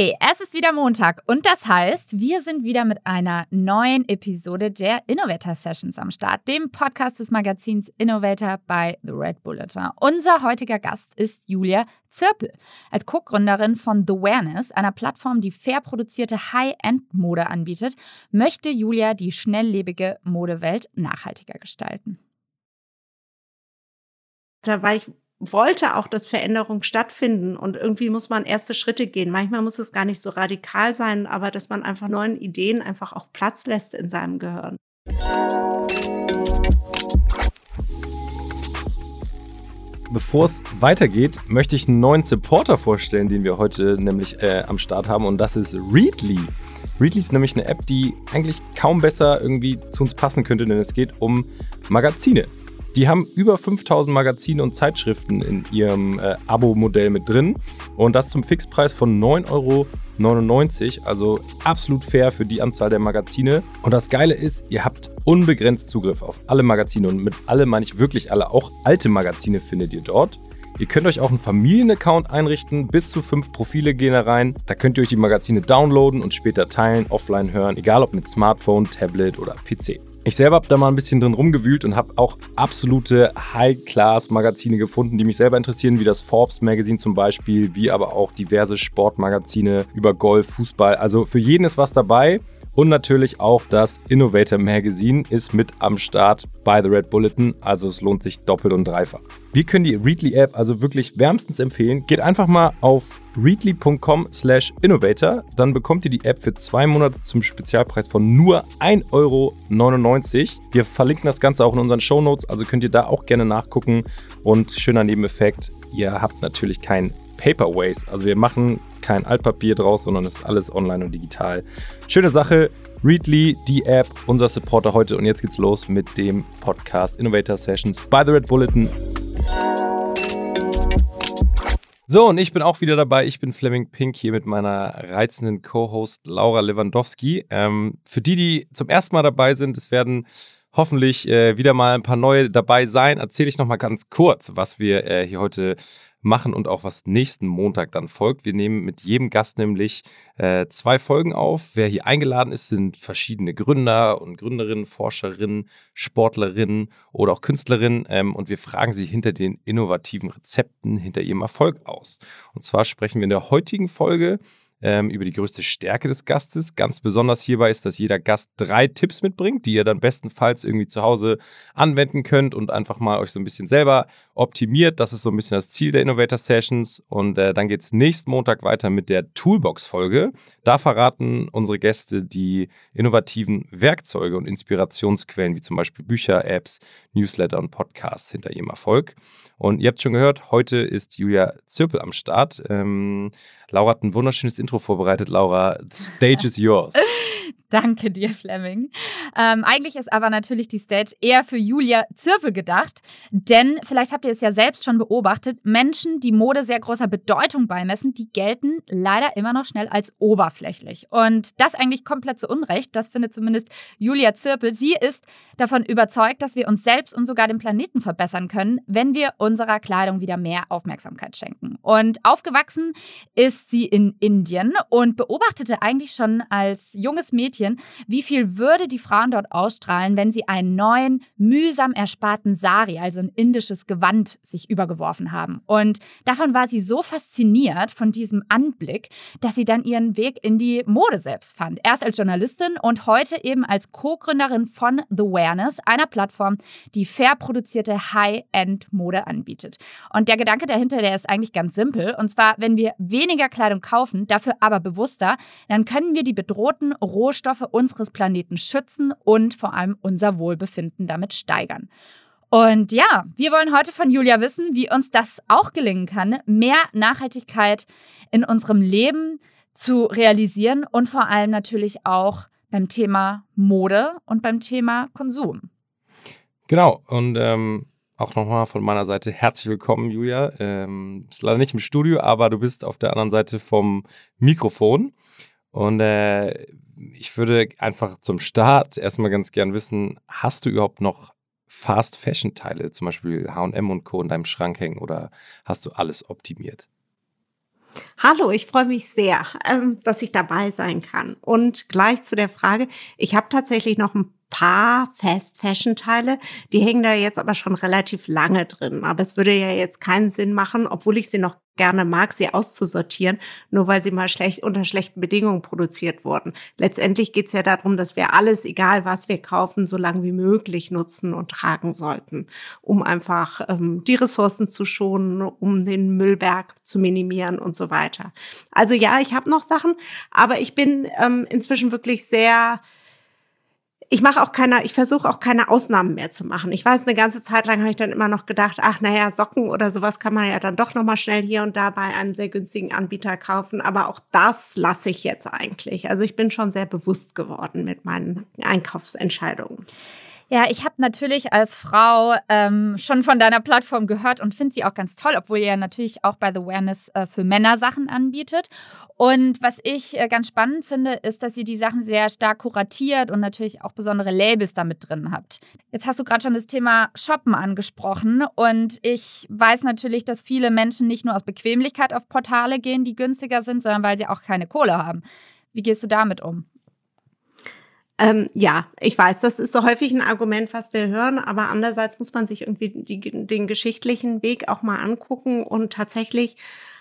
Hey, es ist wieder Montag und das heißt, wir sind wieder mit einer neuen Episode der Innovator Sessions am Start, dem Podcast des Magazins Innovator bei The Red Bulletin. Unser heutiger Gast ist Julia Zirpel. Als Co-Gründerin von The Awareness, einer Plattform, die fair produzierte High-End-Mode anbietet, möchte Julia die schnelllebige Modewelt nachhaltiger gestalten. Da war ich wollte auch, dass Veränderungen stattfinden und irgendwie muss man erste Schritte gehen. Manchmal muss es gar nicht so radikal sein, aber dass man einfach neuen Ideen einfach auch Platz lässt in seinem Gehirn. Bevor es weitergeht, möchte ich einen neuen Supporter vorstellen, den wir heute nämlich äh, am Start haben und das ist Readly. Readly ist nämlich eine App, die eigentlich kaum besser irgendwie zu uns passen könnte, denn es geht um Magazine. Die haben über 5000 Magazine und Zeitschriften in ihrem äh, Abo-Modell mit drin und das zum Fixpreis von 9,99 Euro. Also absolut fair für die Anzahl der Magazine. Und das Geile ist, ihr habt unbegrenzt Zugriff auf alle Magazine und mit alle meine ich wirklich alle. Auch alte Magazine findet ihr dort. Ihr könnt euch auch einen Familienaccount einrichten, bis zu fünf Profile gehen da rein. Da könnt ihr euch die Magazine downloaden und später teilen, offline hören, egal ob mit Smartphone, Tablet oder PC. Ich selber habe da mal ein bisschen drin rumgewühlt und habe auch absolute High-Class-Magazine gefunden, die mich selber interessieren, wie das Forbes Magazine zum Beispiel, wie aber auch diverse Sportmagazine über Golf, Fußball. Also für jeden ist was dabei. Und natürlich auch das Innovator Magazine ist mit am Start bei The Red Bulletin, also es lohnt sich doppelt und dreifach. Wir können die Readly App also wirklich wärmstens empfehlen. Geht einfach mal auf readly.com slash innovator, dann bekommt ihr die App für zwei Monate zum Spezialpreis von nur 1,99 Euro. Wir verlinken das Ganze auch in unseren Show Notes, also könnt ihr da auch gerne nachgucken. Und schöner Nebeneffekt, ihr habt natürlich kein Paper Waste. Also wir machen kein Altpapier draus, sondern es ist alles online und digital. Schöne Sache. Readly, die App, unser Supporter heute. Und jetzt geht's los mit dem Podcast Innovator Sessions by The Red Bulletin. So, und ich bin auch wieder dabei. Ich bin Fleming Pink hier mit meiner reizenden Co-Host Laura Lewandowski. Ähm, für die, die zum ersten Mal dabei sind, es werden hoffentlich äh, wieder mal ein paar neue dabei sein. Erzähle ich noch mal ganz kurz, was wir äh, hier heute machen und auch was nächsten Montag dann folgt. Wir nehmen mit jedem Gast nämlich äh, zwei Folgen auf. Wer hier eingeladen ist, sind verschiedene Gründer und Gründerinnen, Forscherinnen, Sportlerinnen oder auch Künstlerinnen ähm, und wir fragen sie hinter den innovativen Rezepten, hinter ihrem Erfolg aus. Und zwar sprechen wir in der heutigen Folge ähm, über die größte Stärke des Gastes. Ganz besonders hierbei ist, dass jeder Gast drei Tipps mitbringt, die ihr dann bestenfalls irgendwie zu Hause anwenden könnt und einfach mal euch so ein bisschen selber optimiert. Das ist so ein bisschen das Ziel der Innovator Sessions. Und äh, dann geht es nächsten Montag weiter mit der Toolbox-Folge. Da verraten unsere Gäste die innovativen Werkzeuge und Inspirationsquellen, wie zum Beispiel Bücher, Apps, Newsletter und Podcasts hinter ihrem Erfolg. Und ihr habt schon gehört, heute ist Julia Zirpel am Start. Ähm, Laura hat ein wunderschönes Intro vorbereitet. Laura, the stage is yours. Danke dir, Fleming. Ähm, eigentlich ist aber natürlich die Stage eher für Julia Zirpel gedacht, denn vielleicht habt ihr es ja selbst schon beobachtet, Menschen, die Mode sehr großer Bedeutung beimessen, die gelten leider immer noch schnell als oberflächlich. Und das eigentlich komplett zu Unrecht, das findet zumindest Julia Zirpel. Sie ist davon überzeugt, dass wir uns selbst und sogar den Planeten verbessern können, wenn wir unserer Kleidung wieder mehr Aufmerksamkeit schenken. Und aufgewachsen ist sie in Indien und beobachtete eigentlich schon als junges Mädchen, wie viel Würde die Frauen dort ausstrahlen, wenn sie einen neuen, mühsam ersparten Sari, also ein indisches Gewand, sich übergeworfen haben. Und davon war sie so fasziniert von diesem Anblick, dass sie dann ihren Weg in die Mode selbst fand. Erst als Journalistin und heute eben als Co-Gründerin von The Awareness, einer Plattform, die fair produzierte High-End-Mode anbietet. Und der Gedanke dahinter, der ist eigentlich ganz simpel. Und zwar, wenn wir weniger Kleidung kaufen, dafür aber bewusster, dann können wir die bedrohten Rohstoffe unseres Planeten schützen und vor allem unser Wohlbefinden damit steigern. Und ja, wir wollen heute von Julia wissen, wie uns das auch gelingen kann, mehr Nachhaltigkeit in unserem Leben zu realisieren und vor allem natürlich auch beim Thema Mode und beim Thema Konsum. Genau, und ähm, auch nochmal von meiner Seite herzlich willkommen, Julia. Ähm, bist leider nicht im Studio, aber du bist auf der anderen Seite vom Mikrofon. Und äh, ich würde einfach zum Start erstmal ganz gern wissen, hast du überhaupt noch Fast Fashion Teile, zum Beispiel HM und Co. in deinem Schrank hängen oder hast du alles optimiert? Hallo, ich freue mich sehr, ähm, dass ich dabei sein kann. Und gleich zu der Frage, ich habe tatsächlich noch ein paar Fast-Fashion-Teile. Die hängen da jetzt aber schon relativ lange drin. Aber es würde ja jetzt keinen Sinn machen, obwohl ich sie noch gerne mag, sie auszusortieren, nur weil sie mal schlecht unter schlechten Bedingungen produziert wurden. Letztendlich geht es ja darum, dass wir alles, egal was wir kaufen, so lange wie möglich nutzen und tragen sollten, um einfach ähm, die Ressourcen zu schonen, um den Müllberg zu minimieren und so weiter. Also ja, ich habe noch Sachen, aber ich bin ähm, inzwischen wirklich sehr ich mache auch keine, ich versuche auch keine Ausnahmen mehr zu machen. Ich weiß, eine ganze Zeit lang habe ich dann immer noch gedacht, ach naja, Socken oder sowas kann man ja dann doch nochmal schnell hier und da bei einem sehr günstigen Anbieter kaufen. Aber auch das lasse ich jetzt eigentlich. Also ich bin schon sehr bewusst geworden mit meinen Einkaufsentscheidungen. Ja, ich habe natürlich als Frau ähm, schon von deiner Plattform gehört und finde sie auch ganz toll, obwohl ihr natürlich auch bei The Awareness äh, für Männer Sachen anbietet. Und was ich äh, ganz spannend finde, ist, dass ihr die Sachen sehr stark kuratiert und natürlich auch besondere Labels damit drin habt. Jetzt hast du gerade schon das Thema Shoppen angesprochen und ich weiß natürlich, dass viele Menschen nicht nur aus Bequemlichkeit auf Portale gehen, die günstiger sind, sondern weil sie auch keine Kohle haben. Wie gehst du damit um? Ähm, ja, ich weiß, das ist so häufig ein Argument, was wir hören, aber andererseits muss man sich irgendwie die, den geschichtlichen Weg auch mal angucken. Und tatsächlich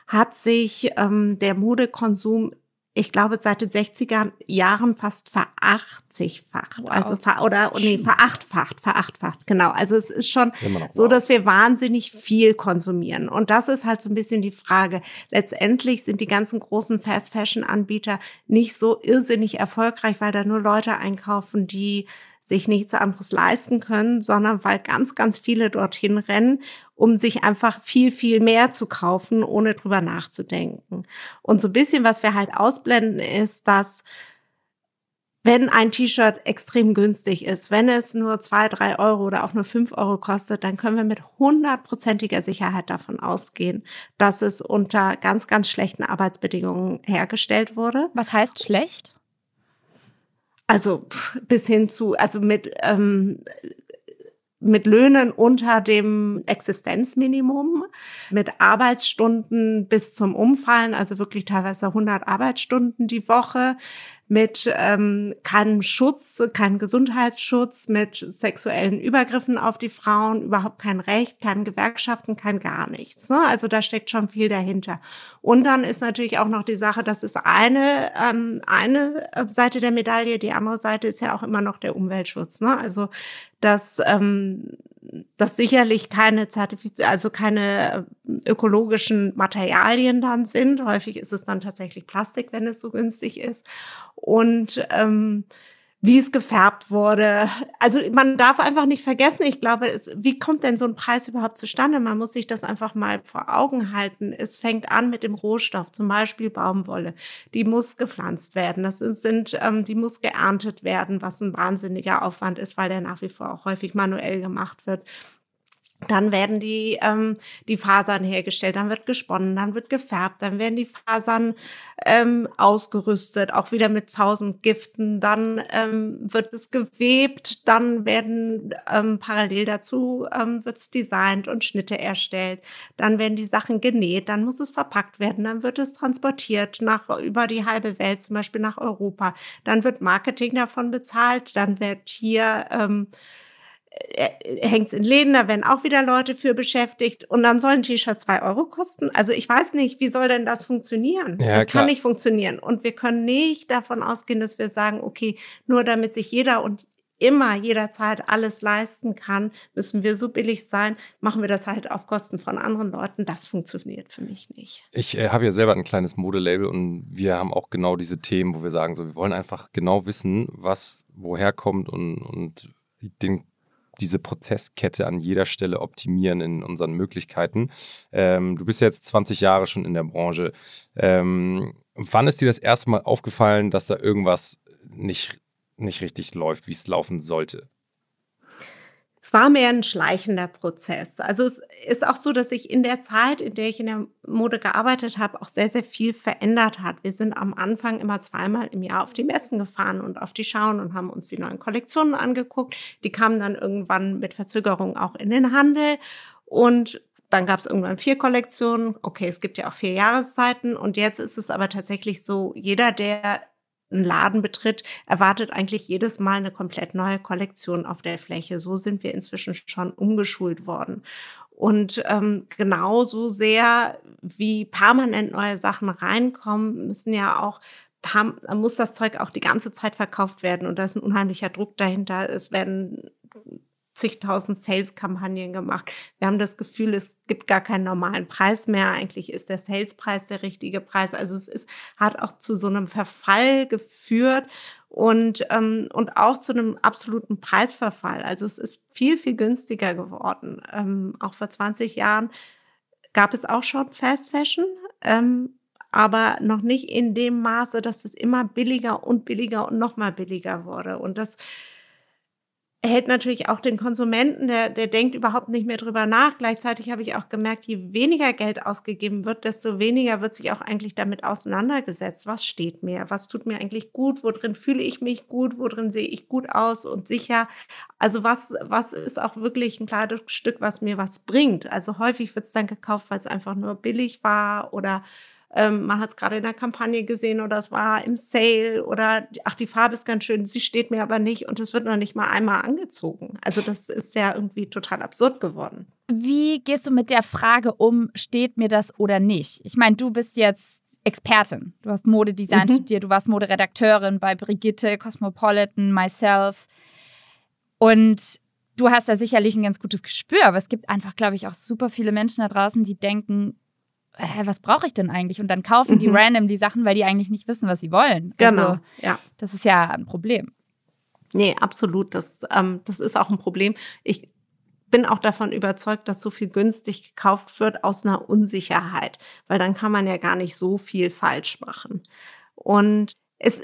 hat sich ähm, der Modekonsum ich glaube, seit den 60er Jahren fast verachtzigfacht. Wow. Also ver oder nee, verachtfacht, verachtfacht, genau. Also es ist schon so, dass wir wahnsinnig viel konsumieren. Und das ist halt so ein bisschen die Frage. Letztendlich sind die ganzen großen Fast Fashion Anbieter nicht so irrsinnig erfolgreich, weil da nur Leute einkaufen, die sich nichts anderes leisten können, sondern weil ganz, ganz viele dorthin rennen, um sich einfach viel, viel mehr zu kaufen, ohne drüber nachzudenken. Und so ein bisschen, was wir halt ausblenden, ist, dass wenn ein T-Shirt extrem günstig ist, wenn es nur zwei, drei Euro oder auch nur fünf Euro kostet, dann können wir mit hundertprozentiger Sicherheit davon ausgehen, dass es unter ganz, ganz schlechten Arbeitsbedingungen hergestellt wurde. Was heißt schlecht? Also bis hin zu, also mit, ähm, mit Löhnen unter dem Existenzminimum, mit Arbeitsstunden bis zum Umfallen, also wirklich teilweise 100 Arbeitsstunden die Woche, mit ähm, keinem Schutz, keinem Gesundheitsschutz, mit sexuellen Übergriffen auf die Frauen, überhaupt kein Recht, keine Gewerkschaften, kein gar nichts. Ne? Also da steckt schon viel dahinter. Und dann ist natürlich auch noch die Sache, das ist eine, ähm, eine Seite der Medaille, die andere Seite ist ja auch immer noch der Umweltschutz. Ne? Also dass ähm, dass sicherlich keine Zertifiz also keine äh, ökologischen Materialien dann sind. Häufig ist es dann tatsächlich Plastik, wenn es so günstig ist. Und ähm, wie es gefärbt wurde. Also man darf einfach nicht vergessen, ich glaube, es, wie kommt denn so ein Preis überhaupt zustande? Man muss sich das einfach mal vor Augen halten. Es fängt an mit dem Rohstoff, zum Beispiel Baumwolle. Die muss gepflanzt werden. Das sind, ähm, die muss geerntet werden, was ein wahnsinniger Aufwand ist, weil der nach wie vor auch häufig manuell gemacht wird. Dann werden die, ähm, die Fasern hergestellt, dann wird gesponnen, dann wird gefärbt, dann werden die Fasern ähm, ausgerüstet, auch wieder mit tausend Giften, dann ähm, wird es gewebt, dann werden ähm, parallel dazu ähm, wird es designt und Schnitte erstellt, dann werden die Sachen genäht, dann muss es verpackt werden, dann wird es transportiert nach über die halbe Welt, zum Beispiel nach Europa, dann wird Marketing davon bezahlt, dann wird hier ähm, äh, hängt es in Läden, da werden auch wieder Leute für beschäftigt und dann soll ein T-Shirt zwei Euro kosten. Also ich weiß nicht, wie soll denn das funktionieren? Ja, das klar. kann nicht funktionieren. Und wir können nicht davon ausgehen, dass wir sagen, okay, nur damit sich jeder und immer jederzeit alles leisten kann, müssen wir so billig sein, machen wir das halt auf Kosten von anderen Leuten. Das funktioniert für mich nicht. Ich äh, habe ja selber ein kleines Modelabel und wir haben auch genau diese Themen, wo wir sagen, so wir wollen einfach genau wissen, was woher kommt und, und den diese Prozesskette an jeder Stelle optimieren in unseren Möglichkeiten. Ähm, du bist jetzt 20 Jahre schon in der Branche. Ähm, wann ist dir das erste Mal aufgefallen, dass da irgendwas nicht, nicht richtig läuft, wie es laufen sollte? Es war mehr ein schleichender Prozess. Also es ist auch so, dass sich in der Zeit, in der ich in der Mode gearbeitet habe, auch sehr, sehr viel verändert hat. Wir sind am Anfang immer zweimal im Jahr auf die Messen gefahren und auf die Schauen und haben uns die neuen Kollektionen angeguckt. Die kamen dann irgendwann mit Verzögerung auch in den Handel. Und dann gab es irgendwann vier Kollektionen. Okay, es gibt ja auch vier Jahreszeiten. Und jetzt ist es aber tatsächlich so, jeder, der einen Laden betritt, erwartet eigentlich jedes Mal eine komplett neue Kollektion auf der Fläche. So sind wir inzwischen schon umgeschult worden. Und ähm, genauso sehr wie permanent neue Sachen reinkommen, müssen ja auch muss das Zeug auch die ganze Zeit verkauft werden und da ist ein unheimlicher Druck dahinter. Es werden zigtausend Sales-Kampagnen gemacht. Wir haben das Gefühl, es gibt gar keinen normalen Preis mehr. Eigentlich ist der Sales-Preis der richtige Preis. Also es ist, hat auch zu so einem Verfall geführt und, ähm, und auch zu einem absoluten Preisverfall. Also es ist viel, viel günstiger geworden. Ähm, auch vor 20 Jahren gab es auch schon Fast Fashion. Ähm, aber noch nicht in dem Maße, dass es immer billiger und billiger und noch mal billiger wurde. Und das hält natürlich auch den Konsumenten, der, der denkt überhaupt nicht mehr drüber nach. Gleichzeitig habe ich auch gemerkt, je weniger Geld ausgegeben wird, desto weniger wird sich auch eigentlich damit auseinandergesetzt. Was steht mir? Was tut mir eigentlich gut? Worin fühle ich mich gut? Worin sehe ich gut aus und sicher? Also was, was ist auch wirklich ein kleines Stück, was mir was bringt? Also häufig wird es dann gekauft, weil es einfach nur billig war oder ähm, man hat es gerade in der Kampagne gesehen oder es war im Sale oder ach, die Farbe ist ganz schön, sie steht mir aber nicht und es wird noch nicht mal einmal angezogen. Also das ist ja irgendwie total absurd geworden. Wie gehst du mit der Frage um, steht mir das oder nicht? Ich meine, du bist jetzt Expertin. Du hast Modedesign mhm. studiert, du warst Moderedakteurin bei Brigitte, Cosmopolitan, Myself. Und du hast da sicherlich ein ganz gutes Gespür, aber es gibt einfach, glaube ich, auch super viele Menschen da draußen, die denken, hä, was brauche ich denn eigentlich? Und dann kaufen mhm. die random die Sachen, weil die eigentlich nicht wissen, was sie wollen. Genau, also, ja. Das ist ja ein Problem. Nee, absolut. Das, ähm, das ist auch ein Problem. Ich bin auch davon überzeugt, dass so viel günstig gekauft wird aus einer Unsicherheit, weil dann kann man ja gar nicht so viel falsch machen. Und es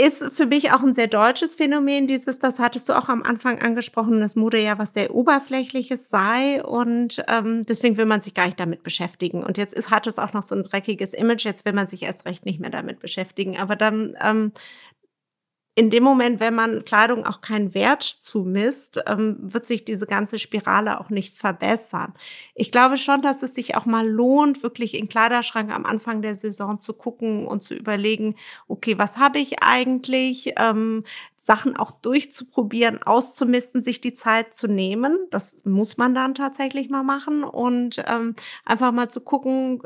ist für mich auch ein sehr deutsches Phänomen, dieses, das hattest du auch am Anfang angesprochen, dass Mode ja was sehr Oberflächliches sei und ähm, deswegen will man sich gar nicht damit beschäftigen. Und jetzt ist, hat es auch noch so ein dreckiges Image, jetzt will man sich erst recht nicht mehr damit beschäftigen. Aber dann ähm, in dem Moment, wenn man Kleidung auch keinen Wert zumisst, ähm, wird sich diese ganze Spirale auch nicht verbessern. Ich glaube schon, dass es sich auch mal lohnt, wirklich in Kleiderschrank am Anfang der Saison zu gucken und zu überlegen, okay, was habe ich eigentlich? Ähm, Sachen auch durchzuprobieren, auszumisten, sich die Zeit zu nehmen. Das muss man dann tatsächlich mal machen und ähm, einfach mal zu gucken,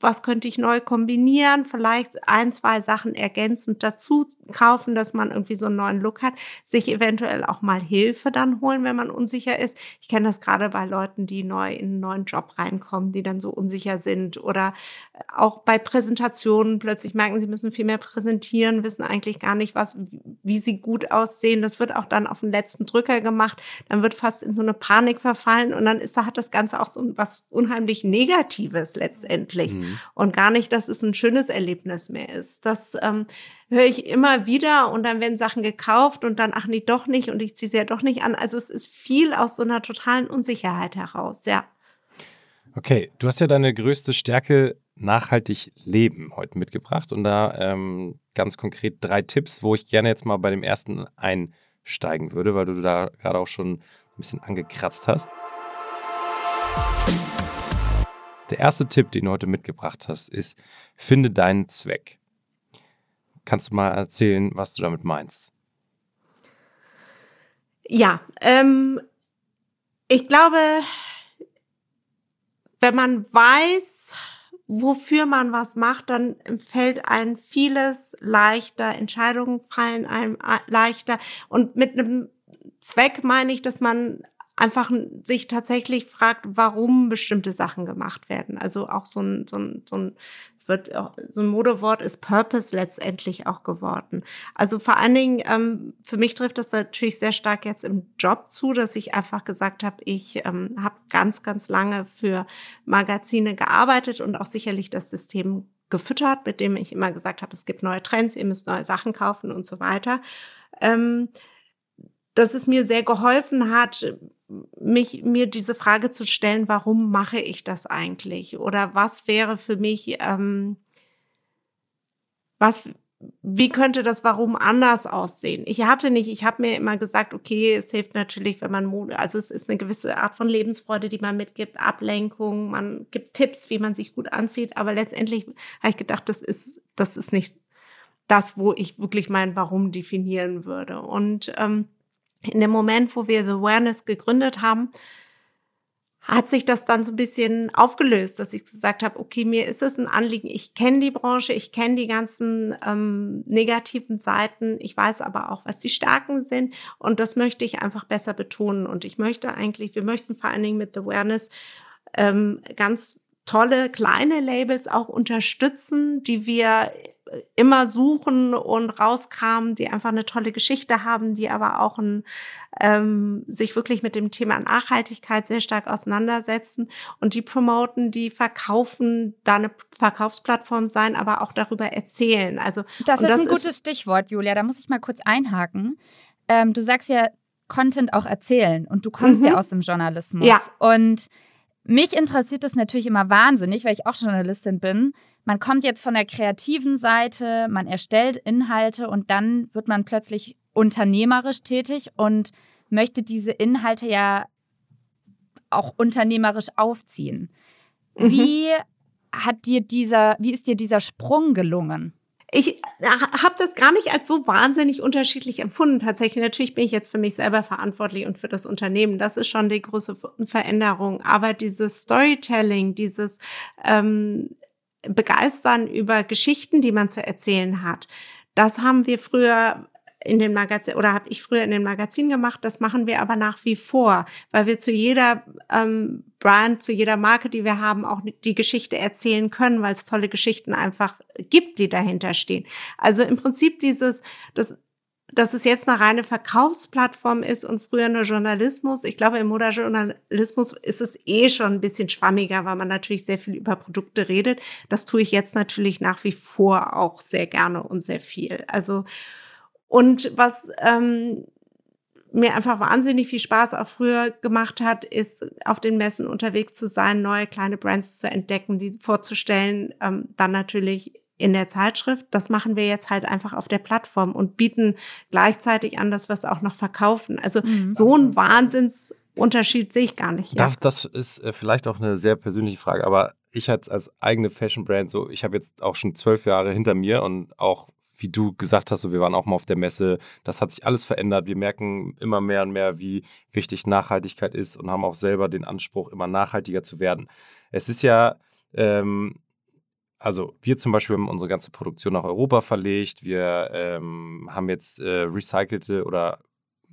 was könnte ich neu kombinieren, vielleicht ein, zwei Sachen ergänzend dazu kaufen, dass man irgendwie so einen neuen Look hat, sich eventuell auch mal Hilfe dann holen, wenn man unsicher ist. Ich kenne das gerade bei Leuten, die neu in einen neuen Job reinkommen, die dann so unsicher sind oder auch bei Präsentationen plötzlich merken, sie müssen viel mehr präsentieren, wissen eigentlich gar nicht, was, wie sie gut gut aussehen. Das wird auch dann auf den letzten Drücker gemacht. Dann wird fast in so eine Panik verfallen und dann ist, hat das Ganze auch so was unheimlich Negatives letztendlich. Mhm. Und gar nicht, dass es ein schönes Erlebnis mehr ist. Das ähm, höre ich immer wieder und dann werden Sachen gekauft und dann, ach nee, doch nicht und ich ziehe sie ja doch nicht an. Also es ist viel aus so einer totalen Unsicherheit heraus, ja. Okay, du hast ja deine größte Stärke nachhaltig leben heute mitgebracht und da ähm, ganz konkret drei Tipps, wo ich gerne jetzt mal bei dem ersten einsteigen würde, weil du da gerade auch schon ein bisschen angekratzt hast. Der erste Tipp, den du heute mitgebracht hast, ist, finde deinen Zweck. Kannst du mal erzählen, was du damit meinst? Ja, ähm, ich glaube, wenn man weiß, wofür man was macht, dann fällt einem vieles leichter, Entscheidungen fallen einem äh, leichter. Und mit einem Zweck meine ich, dass man einfach sich tatsächlich fragt, warum bestimmte Sachen gemacht werden. Also auch so ein, so ein, so ein wird so ein Modewort ist Purpose letztendlich auch geworden. Also vor allen Dingen ähm, für mich trifft das natürlich sehr stark jetzt im Job zu, dass ich einfach gesagt habe, ich ähm, habe ganz, ganz lange für Magazine gearbeitet und auch sicherlich das System gefüttert, mit dem ich immer gesagt habe, es gibt neue Trends, ihr müsst neue Sachen kaufen und so weiter. Ähm, dass es mir sehr geholfen hat, mich, mir diese Frage zu stellen, warum mache ich das eigentlich? Oder was wäre für mich, ähm, was wie könnte das Warum anders aussehen? Ich hatte nicht, ich habe mir immer gesagt, okay, es hilft natürlich, wenn man also es ist eine gewisse Art von Lebensfreude, die man mitgibt, Ablenkung, man gibt Tipps, wie man sich gut anzieht, aber letztendlich habe ich gedacht, das ist, das ist nicht das, wo ich wirklich mein Warum definieren würde. Und ähm, in dem Moment, wo wir The Awareness gegründet haben, hat sich das dann so ein bisschen aufgelöst, dass ich gesagt habe, okay, mir ist es ein Anliegen, ich kenne die Branche, ich kenne die ganzen ähm, negativen Seiten, ich weiß aber auch, was die Stärken sind und das möchte ich einfach besser betonen und ich möchte eigentlich, wir möchten vor allen Dingen mit The Awareness ähm, ganz tolle kleine Labels auch unterstützen, die wir immer suchen und rauskramen, die einfach eine tolle Geschichte haben, die aber auch ein, ähm, sich wirklich mit dem Thema Nachhaltigkeit sehr stark auseinandersetzen und die promoten, die verkaufen, da eine Verkaufsplattform sein, aber auch darüber erzählen. Also das ist das ein gutes Stichwort, Julia. Da muss ich mal kurz einhaken. Ähm, du sagst ja Content auch erzählen und du kommst mhm. ja aus dem Journalismus ja. und mich interessiert das natürlich immer wahnsinnig, weil ich auch Journalistin bin. Man kommt jetzt von der kreativen Seite, man erstellt Inhalte und dann wird man plötzlich unternehmerisch tätig und möchte diese Inhalte ja auch unternehmerisch aufziehen. Mhm. Wie hat dir dieser, wie ist dir dieser Sprung gelungen? Ich habe das gar nicht als so wahnsinnig unterschiedlich empfunden. Tatsächlich, natürlich bin ich jetzt für mich selber verantwortlich und für das Unternehmen. Das ist schon die große Veränderung. Aber dieses Storytelling, dieses ähm, Begeistern über Geschichten, die man zu erzählen hat, das haben wir früher in den Magazin oder habe ich früher in den Magazinen gemacht. Das machen wir aber nach wie vor, weil wir zu jeder ähm, Brand, zu jeder Marke, die wir haben, auch die Geschichte erzählen können, weil es tolle Geschichten einfach gibt, die dahinter stehen. Also im Prinzip dieses, das dass es jetzt eine reine Verkaufsplattform ist und früher nur Journalismus. Ich glaube, im Modejournalismus ist es eh schon ein bisschen schwammiger, weil man natürlich sehr viel über Produkte redet. Das tue ich jetzt natürlich nach wie vor auch sehr gerne und sehr viel. Also und was ähm, mir einfach wahnsinnig viel Spaß auch früher gemacht hat, ist auf den Messen unterwegs zu sein, neue kleine Brands zu entdecken, die vorzustellen, ähm, dann natürlich in der Zeitschrift. Das machen wir jetzt halt einfach auf der Plattform und bieten gleichzeitig an, dass wir es auch noch verkaufen. Also mhm. so ein Wahnsinnsunterschied sehe ich gar nicht. Ja. Das ist äh, vielleicht auch eine sehr persönliche Frage, aber ich als, als eigene Fashion Brand so, ich habe jetzt auch schon zwölf Jahre hinter mir und auch wie du gesagt hast, so, wir waren auch mal auf der Messe, das hat sich alles verändert. Wir merken immer mehr und mehr, wie wichtig Nachhaltigkeit ist und haben auch selber den Anspruch, immer nachhaltiger zu werden. Es ist ja, ähm, also wir zum Beispiel haben unsere ganze Produktion nach Europa verlegt. Wir ähm, haben jetzt äh, recycelte oder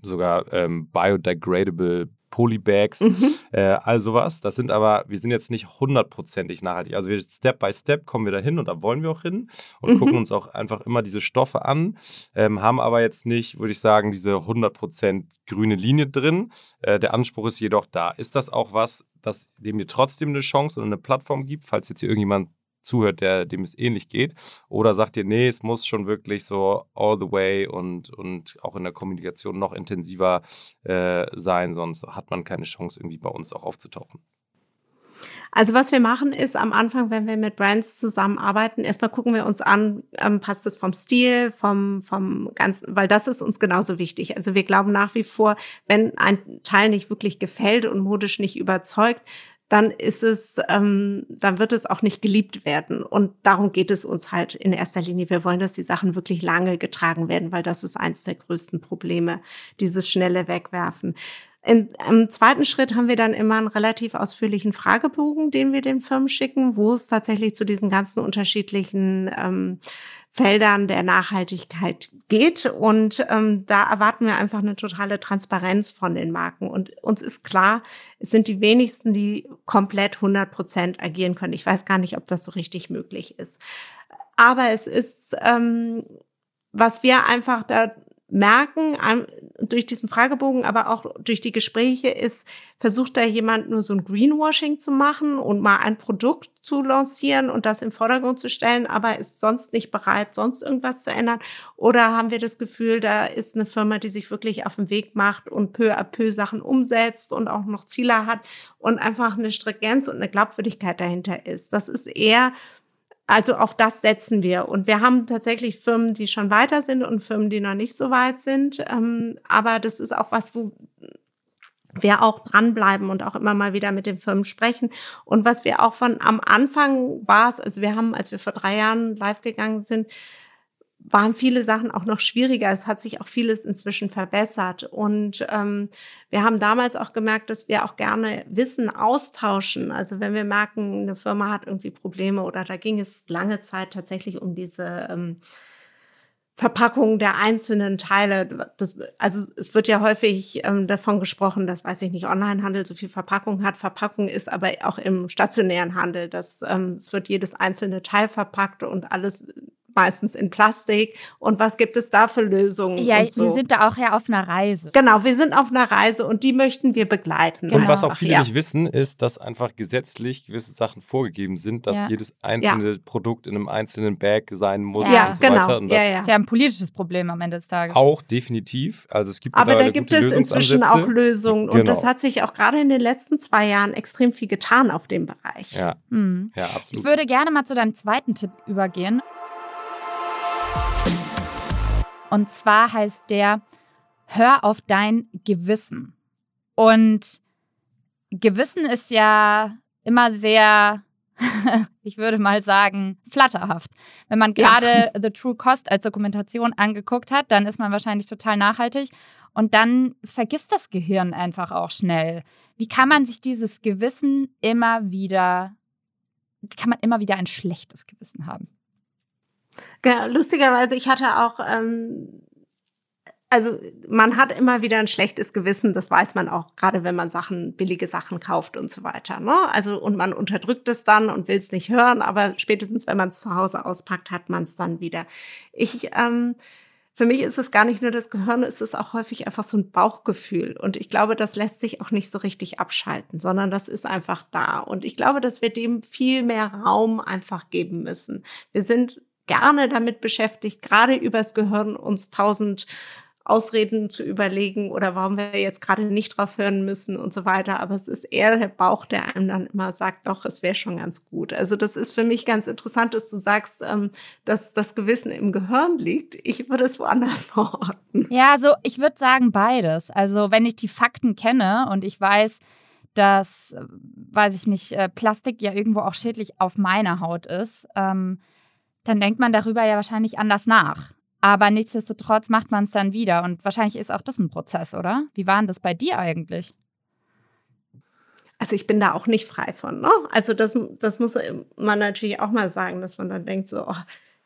sogar ähm, biodegradable Polybags, mhm. äh, all sowas. Das sind aber, wir sind jetzt nicht hundertprozentig nachhaltig. Also wir Step by Step kommen wir dahin und da wollen wir auch hin und mhm. gucken uns auch einfach immer diese Stoffe an, ähm, haben aber jetzt nicht, würde ich sagen, diese 100% grüne Linie drin. Äh, der Anspruch ist jedoch da. Ist das auch was, das dem ihr trotzdem eine Chance und eine Plattform gibt, falls jetzt hier irgendjemand zuhört, der, dem es ähnlich geht? Oder sagt ihr, nee, es muss schon wirklich so all the way und, und auch in der Kommunikation noch intensiver äh, sein, sonst hat man keine Chance, irgendwie bei uns auch aufzutauchen? Also was wir machen ist am Anfang, wenn wir mit Brands zusammenarbeiten, erstmal gucken wir uns an, ähm, passt es vom Stil, vom, vom ganzen, weil das ist uns genauso wichtig. Also wir glauben nach wie vor, wenn ein Teil nicht wirklich gefällt und modisch nicht überzeugt, dann ist es, ähm, dann wird es auch nicht geliebt werden. Und darum geht es uns halt in erster Linie. Wir wollen, dass die Sachen wirklich lange getragen werden, weil das ist eins der größten Probleme, dieses schnelle Wegwerfen. In, Im zweiten Schritt haben wir dann immer einen relativ ausführlichen Fragebogen, den wir den Firmen schicken, wo es tatsächlich zu diesen ganzen unterschiedlichen ähm, Feldern der Nachhaltigkeit geht. Und ähm, da erwarten wir einfach eine totale Transparenz von den Marken. Und uns ist klar, es sind die wenigsten, die komplett 100 Prozent agieren können. Ich weiß gar nicht, ob das so richtig möglich ist. Aber es ist, ähm, was wir einfach da merken, durch diesen Fragebogen, aber auch durch die Gespräche ist, versucht da jemand nur so ein Greenwashing zu machen und mal ein Produkt zu lancieren und das im Vordergrund zu stellen, aber ist sonst nicht bereit, sonst irgendwas zu ändern? Oder haben wir das Gefühl, da ist eine Firma, die sich wirklich auf den Weg macht und peu à peu Sachen umsetzt und auch noch Ziele hat und einfach eine Stringenz und eine Glaubwürdigkeit dahinter ist? Das ist eher also auf das setzen wir. Und wir haben tatsächlich Firmen, die schon weiter sind und Firmen, die noch nicht so weit sind. Ähm, aber das ist auch was, wo wir auch dranbleiben und auch immer mal wieder mit den Firmen sprechen. Und was wir auch von am Anfang war es, also wir haben, als wir vor drei Jahren live gegangen sind, waren viele Sachen auch noch schwieriger. Es hat sich auch vieles inzwischen verbessert. Und ähm, wir haben damals auch gemerkt, dass wir auch gerne Wissen austauschen. Also wenn wir merken, eine Firma hat irgendwie Probleme oder da ging es lange Zeit tatsächlich um diese ähm, Verpackung der einzelnen Teile. Das, also es wird ja häufig ähm, davon gesprochen, dass, weiß ich nicht, Onlinehandel so viel Verpackung hat. Verpackung ist aber auch im stationären Handel. dass ähm, es wird jedes einzelne Teil verpackt und alles meistens in Plastik. Und was gibt es da für Lösungen? Ja, so. wir sind da auch ja auf einer Reise. Genau, wir sind auf einer Reise und die möchten wir begleiten. Genau. Und was auch viele ja. nicht wissen, ist, dass einfach gesetzlich gewisse Sachen vorgegeben sind, dass ja. jedes einzelne ja. Produkt in einem einzelnen Bag sein muss ja, und so genau. weiter. Und das ja, ist ja ein politisches Problem am Ende des Tages. Auch definitiv. Also es gibt Aber da gibt es inzwischen auch Lösungen. Und genau. das hat sich auch gerade in den letzten zwei Jahren extrem viel getan auf dem Bereich. Ja, mhm. ja absolut. Ich würde gerne mal zu deinem zweiten Tipp übergehen. Und zwar heißt der, hör auf dein Gewissen. Und Gewissen ist ja immer sehr, ich würde mal sagen, flatterhaft. Wenn man gerade ja. The True Cost als Dokumentation angeguckt hat, dann ist man wahrscheinlich total nachhaltig. Und dann vergisst das Gehirn einfach auch schnell. Wie kann man sich dieses Gewissen immer wieder, wie kann man immer wieder ein schlechtes Gewissen haben? Genau, lustigerweise, ich hatte auch, ähm, also man hat immer wieder ein schlechtes Gewissen, das weiß man auch, gerade wenn man Sachen, billige Sachen kauft und so weiter. Ne? Also und man unterdrückt es dann und will es nicht hören, aber spätestens, wenn man es zu Hause auspackt, hat man es dann wieder. Ich ähm, für mich ist es gar nicht nur das Gehirn, es ist auch häufig einfach so ein Bauchgefühl. Und ich glaube, das lässt sich auch nicht so richtig abschalten, sondern das ist einfach da. Und ich glaube, dass wir dem viel mehr Raum einfach geben müssen. Wir sind gerne damit beschäftigt, gerade übers Gehirn uns tausend Ausreden zu überlegen oder warum wir jetzt gerade nicht drauf hören müssen und so weiter. Aber es ist eher der Bauch, der einem dann immer sagt, doch, es wäre schon ganz gut. Also das ist für mich ganz interessant, dass du sagst, ähm, dass das Gewissen im Gehirn liegt. Ich würde es woanders verorten. Ja, also ich würde sagen beides. Also wenn ich die Fakten kenne und ich weiß, dass, äh, weiß ich nicht, äh, Plastik ja irgendwo auch schädlich auf meiner Haut ist, ähm, dann denkt man darüber ja wahrscheinlich anders nach. Aber nichtsdestotrotz macht man es dann wieder. Und wahrscheinlich ist auch das ein Prozess, oder? Wie war denn das bei dir eigentlich? Also ich bin da auch nicht frei von. Ne? Also das, das muss man natürlich auch mal sagen, dass man dann denkt, so, oh,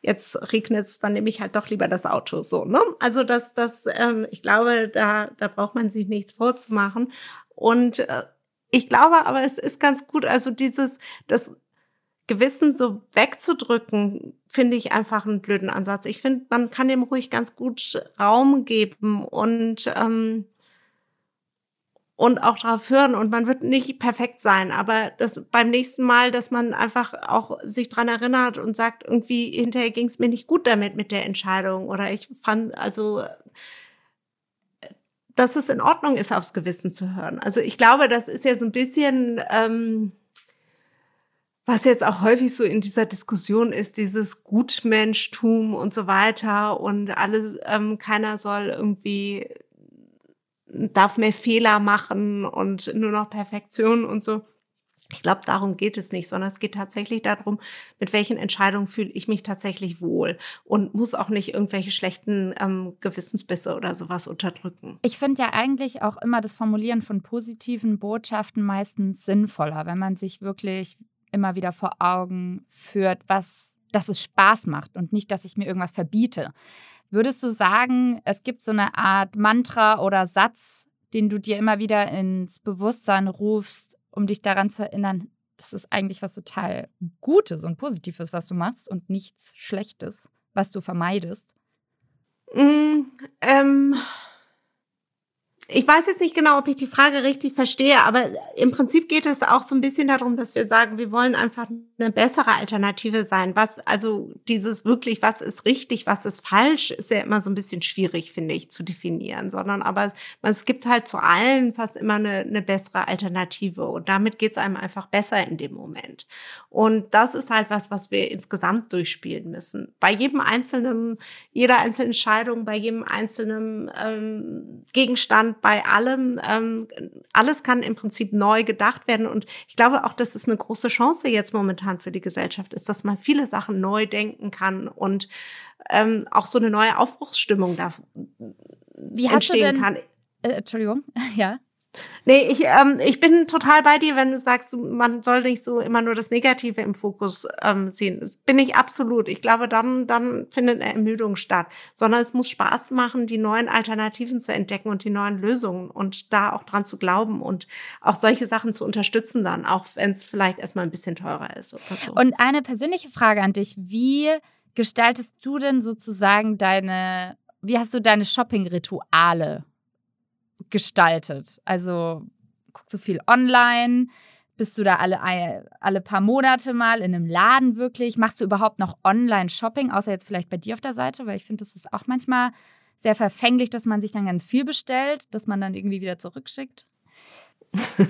jetzt regnet es, dann nehme ich halt doch lieber das Auto. So, ne? Also das, das, ähm, ich glaube, da, da braucht man sich nichts vorzumachen. Und äh, ich glaube aber, es ist ganz gut, also dieses, das Gewissen so wegzudrücken, finde ich einfach einen blöden Ansatz. Ich finde, man kann dem ruhig ganz gut Raum geben und, ähm, und auch darauf hören. Und man wird nicht perfekt sein, aber das beim nächsten Mal, dass man einfach auch sich dran erinnert und sagt, irgendwie hinterher ging es mir nicht gut damit mit der Entscheidung. Oder ich fand, also dass es in Ordnung ist, aufs Gewissen zu hören. Also ich glaube, das ist ja so ein bisschen. Ähm, was jetzt auch häufig so in dieser Diskussion ist, dieses Gutmenschtum und so weiter und alles, ähm, keiner soll irgendwie, darf mehr Fehler machen und nur noch Perfektion und so. Ich glaube, darum geht es nicht, sondern es geht tatsächlich darum, mit welchen Entscheidungen fühle ich mich tatsächlich wohl und muss auch nicht irgendwelche schlechten ähm, Gewissensbisse oder sowas unterdrücken. Ich finde ja eigentlich auch immer das Formulieren von positiven Botschaften meistens sinnvoller, wenn man sich wirklich immer wieder vor Augen führt, was, dass es Spaß macht und nicht, dass ich mir irgendwas verbiete. Würdest du sagen, es gibt so eine Art Mantra oder Satz, den du dir immer wieder ins Bewusstsein rufst, um dich daran zu erinnern, das ist eigentlich was total Gutes und Positives, was du machst und nichts Schlechtes, was du vermeidest? Mm, ähm, ich weiß jetzt nicht genau, ob ich die Frage richtig verstehe, aber im Prinzip geht es auch so ein bisschen darum, dass wir sagen, wir wollen einfach eine bessere Alternative sein. Was, also dieses wirklich, was ist richtig, was ist falsch, ist ja immer so ein bisschen schwierig, finde ich, zu definieren, sondern aber es gibt halt zu allen fast immer eine, eine bessere Alternative und damit geht es einem einfach besser in dem Moment. Und das ist halt was, was wir insgesamt durchspielen müssen. Bei jedem einzelnen, jeder einzelnen Entscheidung, bei jedem einzelnen ähm, Gegenstand, bei allem, ähm, alles kann im Prinzip neu gedacht werden. Und ich glaube auch, dass es eine große Chance jetzt momentan für die Gesellschaft ist, dass man viele Sachen neu denken kann und ähm, auch so eine neue Aufbruchsstimmung da Wie entstehen kann. Äh, Entschuldigung, ja. Nee, ich, ähm, ich bin total bei dir, wenn du sagst, man soll nicht so immer nur das Negative im Fokus ähm, sehen. Bin ich absolut. Ich glaube, dann, dann findet eine Ermüdung statt. Sondern es muss Spaß machen, die neuen Alternativen zu entdecken und die neuen Lösungen und da auch dran zu glauben und auch solche Sachen zu unterstützen dann, auch wenn es vielleicht erstmal ein bisschen teurer ist. So. Und eine persönliche Frage an dich. Wie gestaltest du denn sozusagen deine, wie hast du deine Shopping-Rituale gestaltet? Also guckst du viel online? Bist du da alle, alle paar Monate mal in einem Laden wirklich? Machst du überhaupt noch Online-Shopping, außer jetzt vielleicht bei dir auf der Seite? Weil ich finde, das ist auch manchmal sehr verfänglich, dass man sich dann ganz viel bestellt, dass man dann irgendwie wieder zurückschickt.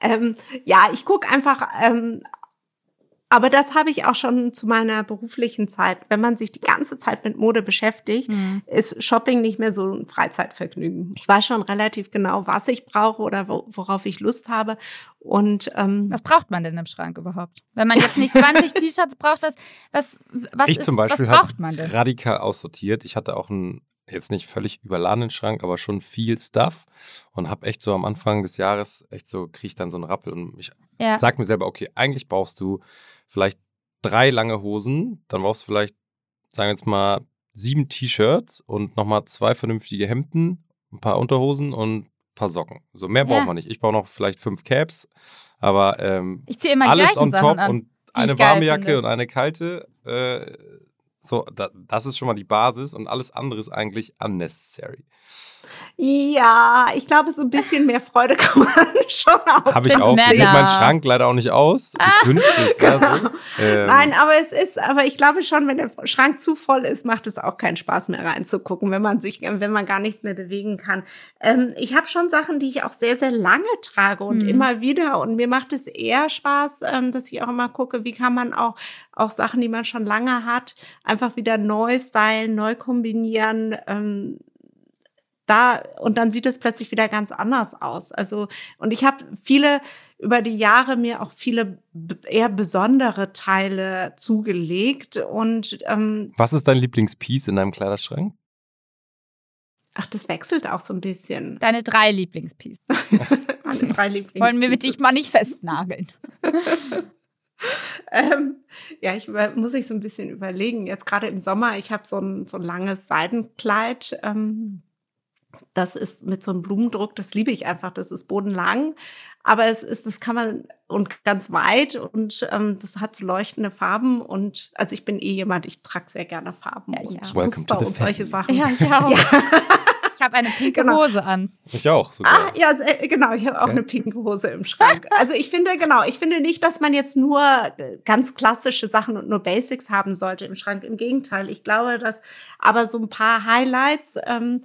ähm, ja, ich gucke einfach ähm, aber das habe ich auch schon zu meiner beruflichen Zeit. Wenn man sich die ganze Zeit mit Mode beschäftigt, mhm. ist Shopping nicht mehr so ein Freizeitvergnügen. Ich weiß schon relativ genau, was ich brauche oder worauf ich Lust habe. Und ähm, was braucht man denn im Schrank überhaupt? Wenn man jetzt nicht 20 T-Shirts braucht, was, was, was, ich ist, zum Beispiel was braucht man denn? radikal aussortiert. Ich hatte auch einen jetzt nicht völlig überladenen Schrank, aber schon viel Stuff und habe echt so am Anfang des Jahres echt so kriege ich dann so einen Rappel und ich ja. sag mir selber, okay, eigentlich brauchst du vielleicht drei lange Hosen, dann brauchst du vielleicht, sagen wir jetzt mal, sieben T-Shirts und nochmal zwei vernünftige Hemden, ein paar Unterhosen und ein paar Socken. So mehr ja. braucht man nicht. Ich brauche noch vielleicht fünf Caps, aber ähm, ich immer alles on top an, und eine warme Jacke finde. und eine kalte. Äh, so, da, das ist schon mal die Basis und alles andere ist eigentlich unnecessary. Ja, ich glaube, so ein bisschen mehr Freude kann man schon auch. Habe ich auch. Sieht mein Schrank leider auch nicht aus. Ich ah. wünschte, es wäre genau. so. Ähm. Nein, aber es ist, aber ich glaube schon, wenn der Schrank zu voll ist, macht es auch keinen Spaß mehr reinzugucken, wenn man sich, wenn man gar nichts mehr bewegen kann. Ähm, ich habe schon Sachen, die ich auch sehr, sehr lange trage und mhm. immer wieder. Und mir macht es eher Spaß, ähm, dass ich auch immer gucke, wie kann man auch, auch Sachen, die man schon lange hat, einfach wieder neu stylen, neu kombinieren. Da und dann sieht es plötzlich wieder ganz anders aus. Also und ich habe viele über die Jahre mir auch viele eher besondere Teile zugelegt und ähm, was ist dein Lieblingspiece in deinem Kleiderschrank? Ach, das wechselt auch so ein bisschen. Deine drei Lieblingspieces. Meine drei Lieblingspieces. Wollen wir mit dich mal nicht festnageln. ähm, ja, ich muss ich so ein bisschen überlegen. Jetzt gerade im Sommer, ich habe so ein, so ein langes Seidenkleid. Ähm, das ist mit so einem Blumendruck, das liebe ich einfach. Das ist bodenlang, aber es ist, das kann man und ganz weit und ähm, das hat so leuchtende Farben und also ich bin eh jemand, ich trage sehr gerne Farben ja, und Muster und solche Sachen. Ja, ich auch. Ja. Ich habe eine pinke genau. Hose an. Ich auch sogar. Ah, ja, genau. Ich habe auch okay. eine pinke Hose im Schrank. Also ich finde, genau, ich finde nicht, dass man jetzt nur äh, ganz klassische Sachen und nur Basics haben sollte im Schrank. Im Gegenteil. Ich glaube, dass aber so ein paar Highlights ähm,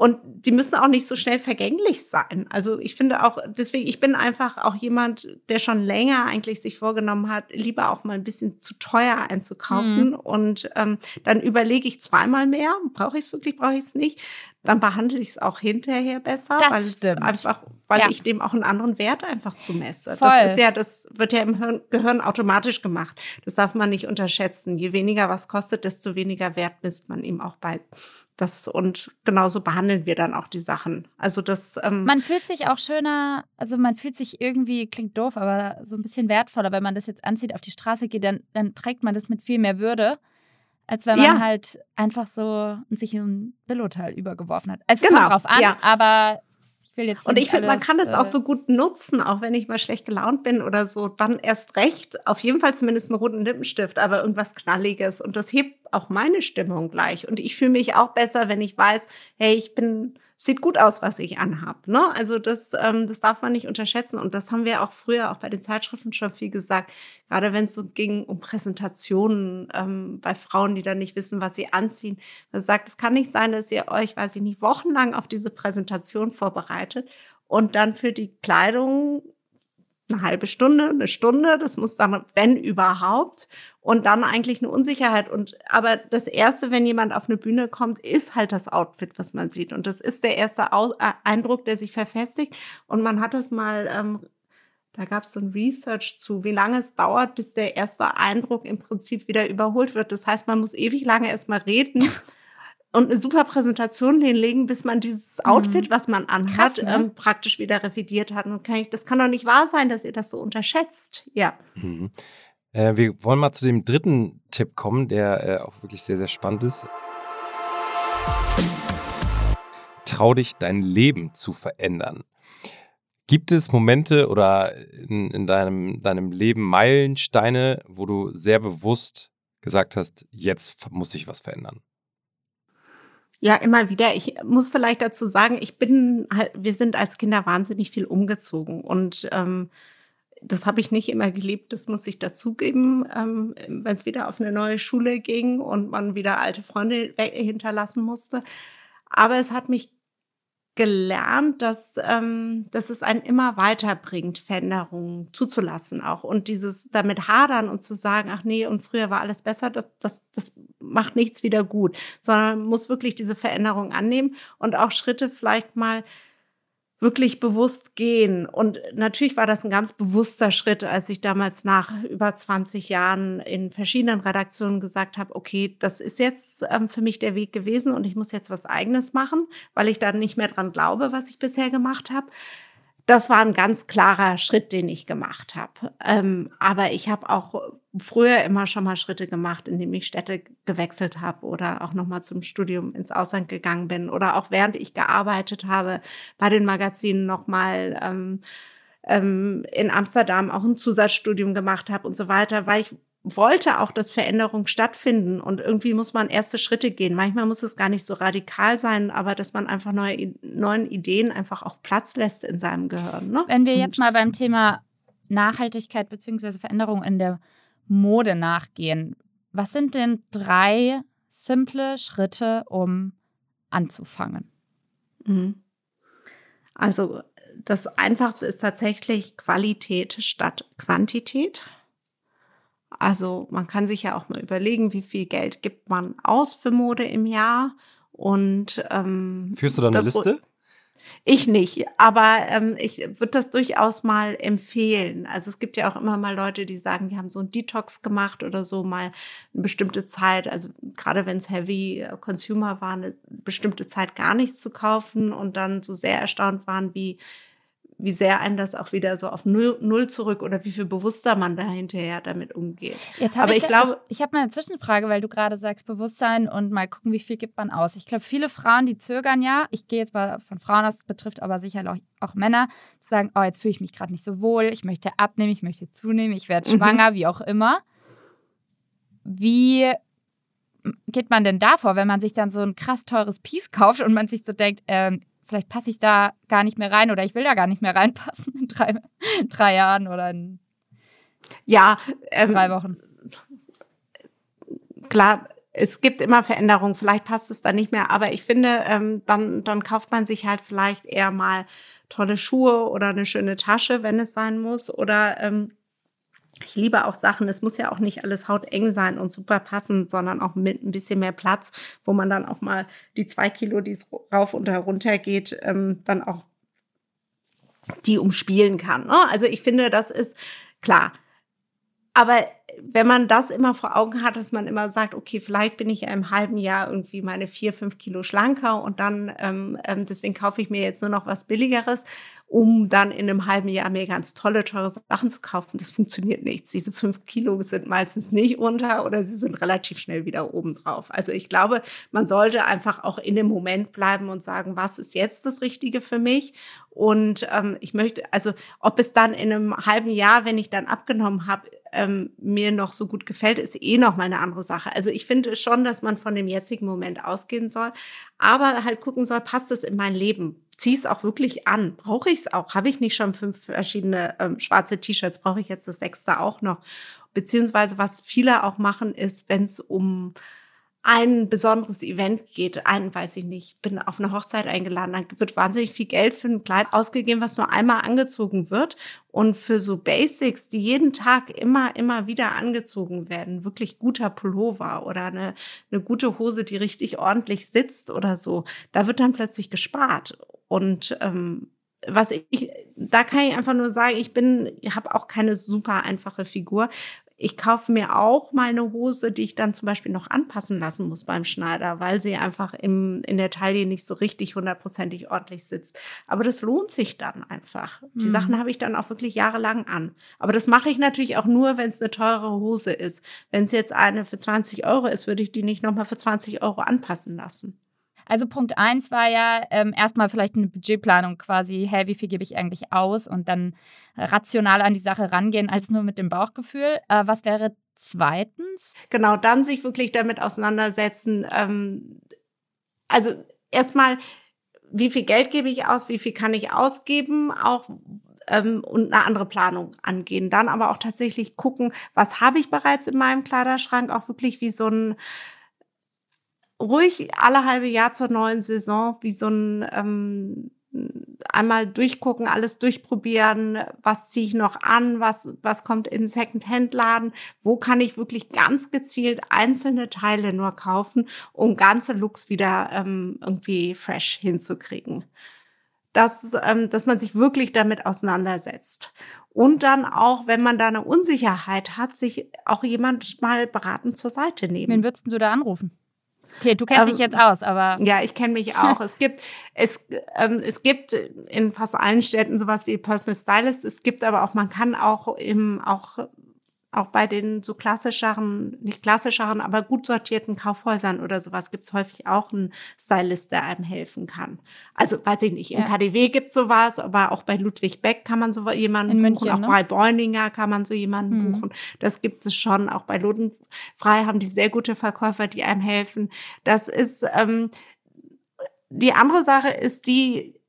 und die müssen auch nicht so schnell vergänglich sein. Also ich finde auch, deswegen, ich bin einfach auch jemand, der schon länger eigentlich sich vorgenommen hat, lieber auch mal ein bisschen zu teuer einzukaufen. Mhm. Und ähm, dann überlege ich zweimal mehr, brauche ich es wirklich, brauche ich es nicht. Dann behandle ich es auch hinterher besser, das weil stimmt. einfach, weil ja. ich dem auch einen anderen Wert einfach zumesse. Voll. Das ist ja, das wird ja im Hirn, Gehirn automatisch gemacht. Das darf man nicht unterschätzen. Je weniger was kostet, desto weniger Wert misst man ihm auch bei. Das, und genauso behandeln wir dann auch die Sachen. Also das. Ähm man fühlt sich auch schöner, also man fühlt sich irgendwie, klingt doof, aber so ein bisschen wertvoller, wenn man das jetzt anzieht, auf die Straße geht, dann, dann trägt man das mit viel mehr Würde, als wenn man ja. halt einfach so sich ein Billo-Teil übergeworfen hat. Es genau. kommt drauf an, ja. aber will jetzt Und ich finde, man kann es auch äh, so gut nutzen, auch wenn ich mal schlecht gelaunt bin oder so, dann erst recht. Auf jeden Fall zumindest einen roten Lippenstift, aber irgendwas Knalliges. Und das hebt auch meine Stimmung gleich. Und ich fühle mich auch besser, wenn ich weiß, hey, ich bin sieht gut aus, was ich anhab. Ne? Also das, ähm, das darf man nicht unterschätzen. Und das haben wir auch früher auch bei den Zeitschriften schon viel gesagt. Gerade wenn es so ging um Präsentationen ähm, bei Frauen, die dann nicht wissen, was sie anziehen. Man sagt, es kann nicht sein, dass ihr euch, weiß ich nicht, wochenlang auf diese Präsentation vorbereitet und dann für die Kleidung eine halbe Stunde, eine Stunde, das muss dann, wenn überhaupt, und dann eigentlich eine Unsicherheit. Und aber das erste, wenn jemand auf eine Bühne kommt, ist halt das Outfit, was man sieht. Und das ist der erste Au äh, Eindruck, der sich verfestigt. Und man hat das mal, ähm, da gab es so ein Research zu, wie lange es dauert, bis der erste Eindruck im Prinzip wieder überholt wird. Das heißt, man muss ewig lange erstmal reden. und eine super Präsentation hinlegen, bis man dieses mhm. Outfit, was man anhat, Krass, ne? ähm, praktisch wieder revidiert hat. Und kann ich, das kann doch nicht wahr sein, dass ihr das so unterschätzt. Ja. Mhm. Äh, wir wollen mal zu dem dritten Tipp kommen, der äh, auch wirklich sehr, sehr spannend ist. Trau dich, dein Leben zu verändern. Gibt es Momente oder in, in deinem, deinem Leben Meilensteine, wo du sehr bewusst gesagt hast, jetzt muss ich was verändern? Ja, immer wieder. Ich muss vielleicht dazu sagen, ich bin halt, wir sind als Kinder wahnsinnig viel umgezogen und ähm, das habe ich nicht immer geliebt, das muss ich dazugeben, ähm, wenn es wieder auf eine neue Schule ging und man wieder alte Freunde hinterlassen musste. Aber es hat mich gelernt, dass, ähm, dass es einen immer weiterbringt, Veränderungen zuzulassen auch. Und dieses damit hadern und zu sagen, ach nee, und früher war alles besser, das, das, das macht nichts wieder gut, sondern muss wirklich diese Veränderung annehmen und auch Schritte vielleicht mal wirklich bewusst gehen. Und natürlich war das ein ganz bewusster Schritt, als ich damals nach über 20 Jahren in verschiedenen Redaktionen gesagt habe, okay, das ist jetzt ähm, für mich der Weg gewesen und ich muss jetzt was eigenes machen, weil ich da nicht mehr dran glaube, was ich bisher gemacht habe das war ein ganz klarer Schritt, den ich gemacht habe. Ähm, aber ich habe auch früher immer schon mal Schritte gemacht, indem ich Städte gewechselt habe oder auch noch mal zum Studium ins Ausland gegangen bin oder auch während ich gearbeitet habe bei den Magazinen noch mal ähm, ähm, in Amsterdam auch ein Zusatzstudium gemacht habe und so weiter, weil ich wollte auch, dass Veränderungen stattfinden und irgendwie muss man erste Schritte gehen. Manchmal muss es gar nicht so radikal sein, aber dass man einfach neue neuen Ideen einfach auch Platz lässt in seinem Gehirn. Ne? Wenn wir jetzt mal beim Thema Nachhaltigkeit bzw. Veränderung in der Mode nachgehen, was sind denn drei simple Schritte, um anzufangen? Mhm. Also das Einfachste ist tatsächlich Qualität statt Quantität. Also man kann sich ja auch mal überlegen, wie viel Geld gibt man aus für Mode im Jahr. Und ähm, führst du da eine Liste? Ich nicht, aber ähm, ich würde das durchaus mal empfehlen. Also es gibt ja auch immer mal Leute, die sagen, die haben so ein Detox gemacht oder so mal eine bestimmte Zeit. Also gerade wenn es Heavy Consumer war, eine bestimmte Zeit gar nichts zu kaufen und dann so sehr erstaunt waren, wie wie sehr einen das auch wieder so auf Null, Null zurück oder wie viel bewusster man da hinterher damit umgeht. Jetzt Aber ich, ich glaube. Ich, ich habe mal eine Zwischenfrage, weil du gerade sagst, Bewusstsein und mal gucken, wie viel gibt man aus. Ich glaube, viele Frauen, die zögern ja, ich gehe jetzt mal von Frauen aus, das betrifft aber sicher auch, auch Männer, die sagen, oh, jetzt fühle ich mich gerade nicht so wohl, ich möchte abnehmen, ich möchte zunehmen, ich werde mhm. schwanger, wie auch immer. Wie geht man denn davor, wenn man sich dann so ein krass teures Piece kauft und man sich so denkt, ähm, vielleicht passe ich da gar nicht mehr rein oder ich will da gar nicht mehr reinpassen in drei, in drei Jahren oder in ja, ähm, drei Wochen. Klar, es gibt immer Veränderungen, vielleicht passt es da nicht mehr, aber ich finde, ähm, dann, dann kauft man sich halt vielleicht eher mal tolle Schuhe oder eine schöne Tasche, wenn es sein muss, oder ähm, ich liebe auch Sachen, es muss ja auch nicht alles hauteng sein und super passend, sondern auch mit ein bisschen mehr Platz, wo man dann auch mal die zwei Kilo, die es rauf und herunter geht, ähm, dann auch die umspielen kann. Ne? Also ich finde, das ist klar. Aber wenn man das immer vor Augen hat, dass man immer sagt, okay, vielleicht bin ich ja im halben Jahr irgendwie meine vier, fünf Kilo schlanker und dann ähm, ähm, deswegen kaufe ich mir jetzt nur noch was Billigeres um dann in einem halben Jahr mir ganz tolle, teure Sachen zu kaufen. Das funktioniert nicht. Diese fünf Kilo sind meistens nicht unter oder sie sind relativ schnell wieder oben drauf. Also ich glaube, man sollte einfach auch in dem Moment bleiben und sagen, was ist jetzt das Richtige für mich? Und ähm, ich möchte, also ob es dann in einem halben Jahr, wenn ich dann abgenommen habe, ähm, mir noch so gut gefällt, ist eh noch mal eine andere Sache. Also ich finde schon, dass man von dem jetzigen Moment ausgehen soll, aber halt gucken soll, passt es in mein Leben? Zieh es auch wirklich an? Brauche ich es auch? Habe ich nicht schon fünf verschiedene ähm, schwarze T-Shirts? Brauche ich jetzt das sechste auch noch? Beziehungsweise was viele auch machen, ist, wenn es um ein besonderes Event geht, ein, weiß ich nicht, bin auf eine Hochzeit eingeladen, dann wird wahnsinnig viel Geld für ein Kleid ausgegeben, was nur einmal angezogen wird. Und für so Basics, die jeden Tag immer, immer wieder angezogen werden, wirklich guter Pullover oder eine, eine gute Hose, die richtig ordentlich sitzt oder so, da wird dann plötzlich gespart. Und ähm, was ich, da kann ich einfach nur sagen, ich bin, ich habe auch keine super einfache Figur. Ich kaufe mir auch mal eine Hose, die ich dann zum Beispiel noch anpassen lassen muss beim Schneider, weil sie einfach im, in der Taille nicht so richtig hundertprozentig ordentlich sitzt. Aber das lohnt sich dann einfach. Die mhm. Sachen habe ich dann auch wirklich jahrelang an. Aber das mache ich natürlich auch nur, wenn es eine teurere Hose ist. Wenn es jetzt eine für 20 Euro ist, würde ich die nicht nochmal für 20 Euro anpassen lassen. Also Punkt eins war ja ähm, erstmal vielleicht eine Budgetplanung quasi, hey, wie viel gebe ich eigentlich aus und dann rational an die Sache rangehen, als nur mit dem Bauchgefühl. Äh, was wäre zweitens? Genau, dann sich wirklich damit auseinandersetzen. Ähm, also erstmal, wie viel Geld gebe ich aus, wie viel kann ich ausgeben, auch ähm, und eine andere Planung angehen. Dann aber auch tatsächlich gucken, was habe ich bereits in meinem Kleiderschrank, auch wirklich wie so ein ruhig alle halbe Jahr zur neuen Saison wie so ein ähm, einmal durchgucken, alles durchprobieren, was ziehe ich noch an, was, was kommt in Second-Hand-Laden, wo kann ich wirklich ganz gezielt einzelne Teile nur kaufen, um ganze Looks wieder ähm, irgendwie fresh hinzukriegen. Dass, ähm, dass man sich wirklich damit auseinandersetzt. Und dann auch, wenn man da eine Unsicherheit hat, sich auch jemand mal beratend zur Seite nehmen. Wen würdest du da anrufen? Okay, du kennst ähm, dich jetzt aus, aber. Ja, ich kenne mich auch. es gibt, es, ähm, es gibt in fast allen Städten sowas wie Personal Stylist. Es gibt aber auch, man kann auch im, auch auch bei den so klassischeren, nicht klassischeren, aber gut sortierten Kaufhäusern oder sowas gibt es häufig auch einen Stylist, der einem helfen kann. Also weiß ich nicht, im ja. KDW gibt es sowas, aber auch bei Ludwig Beck kann man so jemanden In buchen, München, auch ne? bei Bräuninger kann man so jemanden mhm. buchen. Das gibt es schon. Auch bei Lodenfrei haben die sehr gute Verkäufer, die einem helfen. Das ist ähm, die andere Sache ist die,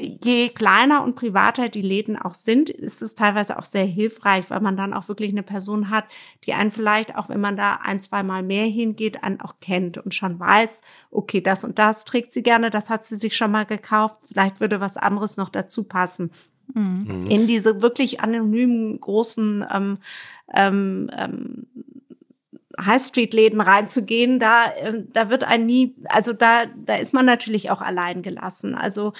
je kleiner und privater die Läden auch sind, ist es teilweise auch sehr hilfreich, weil man dann auch wirklich eine Person hat, die einen vielleicht, auch wenn man da ein, zwei Mal mehr hingeht, einen auch kennt und schon weiß, okay, das und das trägt sie gerne, das hat sie sich schon mal gekauft, vielleicht würde was anderes noch dazu passen. Mhm. In diese wirklich anonymen großen ähm, ähm, ähm, High Street Läden reinzugehen, da äh, da wird ein nie, also da da ist man natürlich auch allein gelassen. Also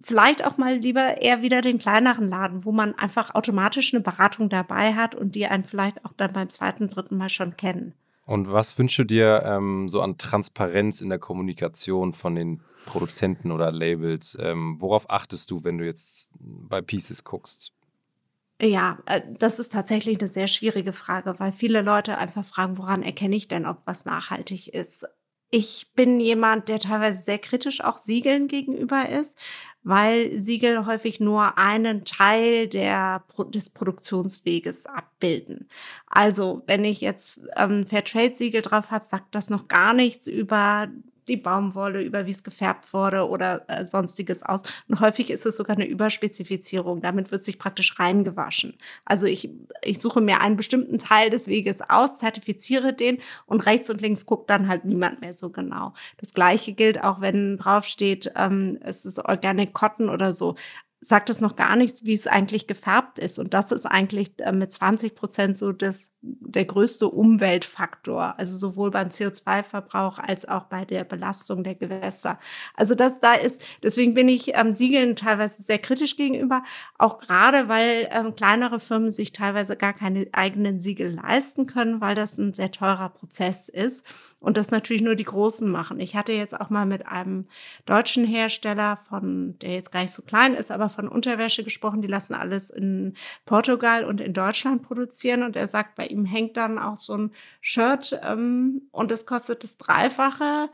vielleicht auch mal lieber eher wieder den kleineren Laden, wo man einfach automatisch eine Beratung dabei hat und die einen vielleicht auch dann beim zweiten, dritten Mal schon kennen. Und was wünschst du dir ähm, so an Transparenz in der Kommunikation von den Produzenten oder Labels? Ähm, worauf achtest du, wenn du jetzt bei Pieces guckst? Ja, äh, das ist tatsächlich eine sehr schwierige Frage, weil viele Leute einfach fragen, woran erkenne ich denn, ob was nachhaltig ist? Ich bin jemand, der teilweise sehr kritisch auch Siegeln gegenüber ist, weil Siegel häufig nur einen Teil der, des Produktionsweges abbilden. Also wenn ich jetzt ähm, Fairtrade-Siegel drauf habe, sagt das noch gar nichts über die Baumwolle, über wie es gefärbt wurde oder äh, sonstiges aus. Und häufig ist es sogar eine Überspezifizierung. Damit wird sich praktisch reingewaschen. Also ich, ich suche mir einen bestimmten Teil des Weges aus, zertifiziere den und rechts und links guckt dann halt niemand mehr so genau. Das gleiche gilt auch, wenn draufsteht, ähm, es ist Organic Cotton oder so sagt es noch gar nichts, wie es eigentlich gefärbt ist. Und das ist eigentlich äh, mit 20 Prozent so das, der größte Umweltfaktor. Also sowohl beim CO2-Verbrauch als auch bei der Belastung der Gewässer. Also das da ist, deswegen bin ich ähm, Siegeln teilweise sehr kritisch gegenüber. Auch gerade, weil ähm, kleinere Firmen sich teilweise gar keine eigenen Siegel leisten können, weil das ein sehr teurer Prozess ist und das natürlich nur die Großen machen. Ich hatte jetzt auch mal mit einem deutschen Hersteller von, der jetzt gar nicht so klein ist, aber von Unterwäsche gesprochen. Die lassen alles in Portugal und in Deutschland produzieren und er sagt, bei ihm hängt dann auch so ein Shirt ähm, und es kostet das Dreifache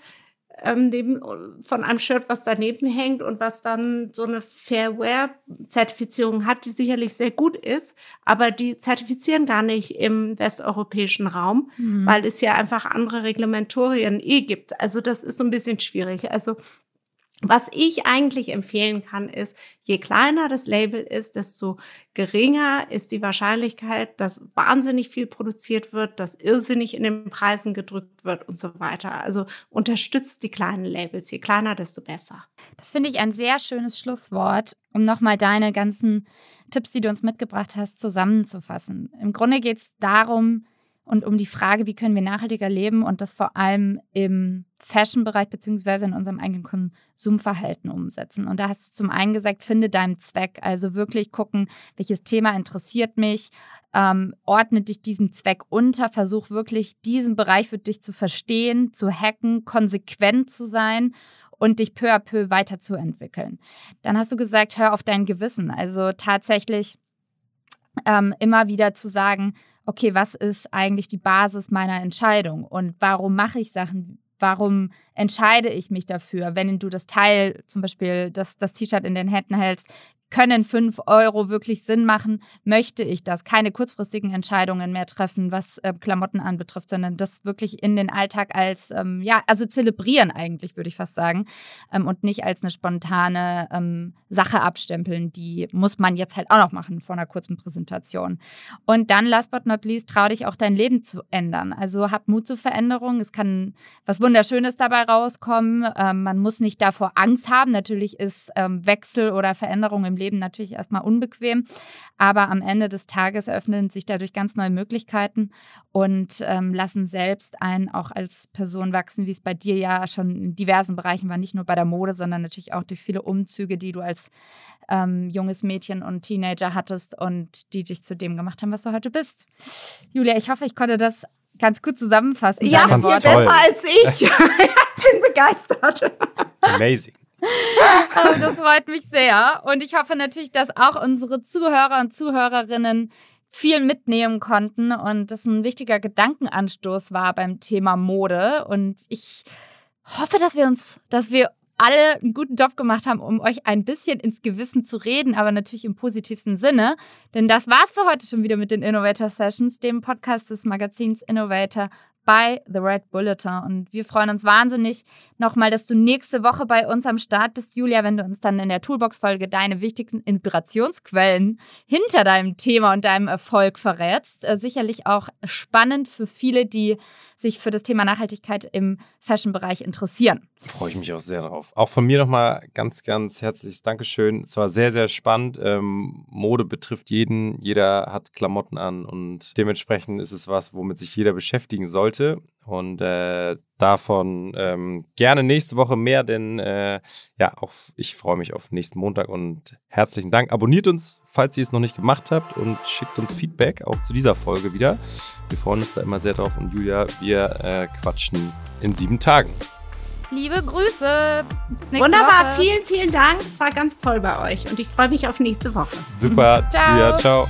ähm, neben, von einem Shirt, was daneben hängt und was dann so eine Fair-Wear-Zertifizierung hat, die sicherlich sehr gut ist, aber die zertifizieren gar nicht im westeuropäischen Raum, mhm. weil es ja einfach andere Reglementorien eh gibt. Also das ist so ein bisschen schwierig. Also was ich eigentlich empfehlen kann, ist, je kleiner das Label ist, desto geringer ist die Wahrscheinlichkeit, dass wahnsinnig viel produziert wird, dass irrsinnig in den Preisen gedrückt wird und so weiter. Also unterstützt die kleinen Labels. Je kleiner, desto besser. Das finde ich ein sehr schönes Schlusswort, um nochmal deine ganzen Tipps, die du uns mitgebracht hast, zusammenzufassen. Im Grunde geht es darum, und um die Frage, wie können wir nachhaltiger leben und das vor allem im Fashion-Bereich beziehungsweise in unserem eigenen Konsumverhalten umsetzen. Und da hast du zum einen gesagt, finde deinen Zweck, also wirklich gucken, welches Thema interessiert mich, ähm, ordne dich diesem Zweck unter, versuch wirklich diesen Bereich für dich zu verstehen, zu hacken, konsequent zu sein und dich peu à peu weiterzuentwickeln. Dann hast du gesagt, hör auf dein Gewissen, also tatsächlich ähm, immer wieder zu sagen, okay, was ist eigentlich die Basis meiner Entscheidung und warum mache ich Sachen? Warum entscheide ich mich dafür, wenn du das Teil, zum Beispiel das, das T-Shirt in den Händen hältst, können 5 Euro wirklich Sinn machen? Möchte ich das? Keine kurzfristigen Entscheidungen mehr treffen, was äh, Klamotten anbetrifft, sondern das wirklich in den Alltag als, ähm, ja, also zelebrieren eigentlich, würde ich fast sagen. Ähm, und nicht als eine spontane ähm, Sache abstempeln, die muss man jetzt halt auch noch machen vor einer kurzen Präsentation. Und dann, last but not least, trau dich auch dein Leben zu ändern. Also hab Mut zur Veränderung. Es kann was Wunderschönes dabei rauskommen. Ähm, man muss nicht davor Angst haben. Natürlich ist ähm, Wechsel oder Veränderung im Leben natürlich erstmal unbequem, aber am Ende des Tages eröffnen sich dadurch ganz neue Möglichkeiten und ähm, lassen selbst einen auch als Person wachsen, wie es bei dir ja schon in diversen Bereichen war, nicht nur bei der Mode, sondern natürlich auch durch viele Umzüge, die du als ähm, junges Mädchen und Teenager hattest und die dich zu dem gemacht haben, was du heute bist. Julia, ich hoffe, ich konnte das ganz gut zusammenfassen. Ja, viel besser als ich. ich bin begeistert. Amazing. das freut mich sehr. Und ich hoffe natürlich, dass auch unsere Zuhörer und Zuhörerinnen viel mitnehmen konnten und das ein wichtiger Gedankenanstoß war beim Thema Mode. Und ich hoffe, dass wir uns, dass wir alle einen guten Job gemacht haben, um euch ein bisschen ins Gewissen zu reden, aber natürlich im positivsten Sinne. Denn das war's für heute schon wieder mit den Innovator Sessions, dem Podcast des Magazins Innovator bei The Red Bulletin. Und wir freuen uns wahnsinnig nochmal, dass du nächste Woche bei uns am Start bist, Julia, wenn du uns dann in der Toolbox-Folge deine wichtigsten Inspirationsquellen hinter deinem Thema und deinem Erfolg verrätst. Äh, sicherlich auch spannend für viele, die sich für das Thema Nachhaltigkeit im Fashion-Bereich interessieren. Freue ich mich auch sehr drauf. Auch von mir nochmal ganz, ganz herzliches Dankeschön. Es war sehr, sehr spannend. Ähm, Mode betrifft jeden. Jeder hat Klamotten an und dementsprechend ist es was, womit sich jeder beschäftigen sollte. Und äh, davon ähm, gerne nächste Woche mehr, denn äh, ja, auch ich freue mich auf nächsten Montag und herzlichen Dank. Abonniert uns, falls ihr es noch nicht gemacht habt und schickt uns Feedback auch zu dieser Folge wieder. Wir freuen uns da immer sehr drauf und Julia, wir äh, quatschen in sieben Tagen. Liebe Grüße. Wunderbar, Woche. vielen, vielen Dank. Es war ganz toll bei euch und ich freue mich auf nächste Woche. Super. ciao. Ja, ciao.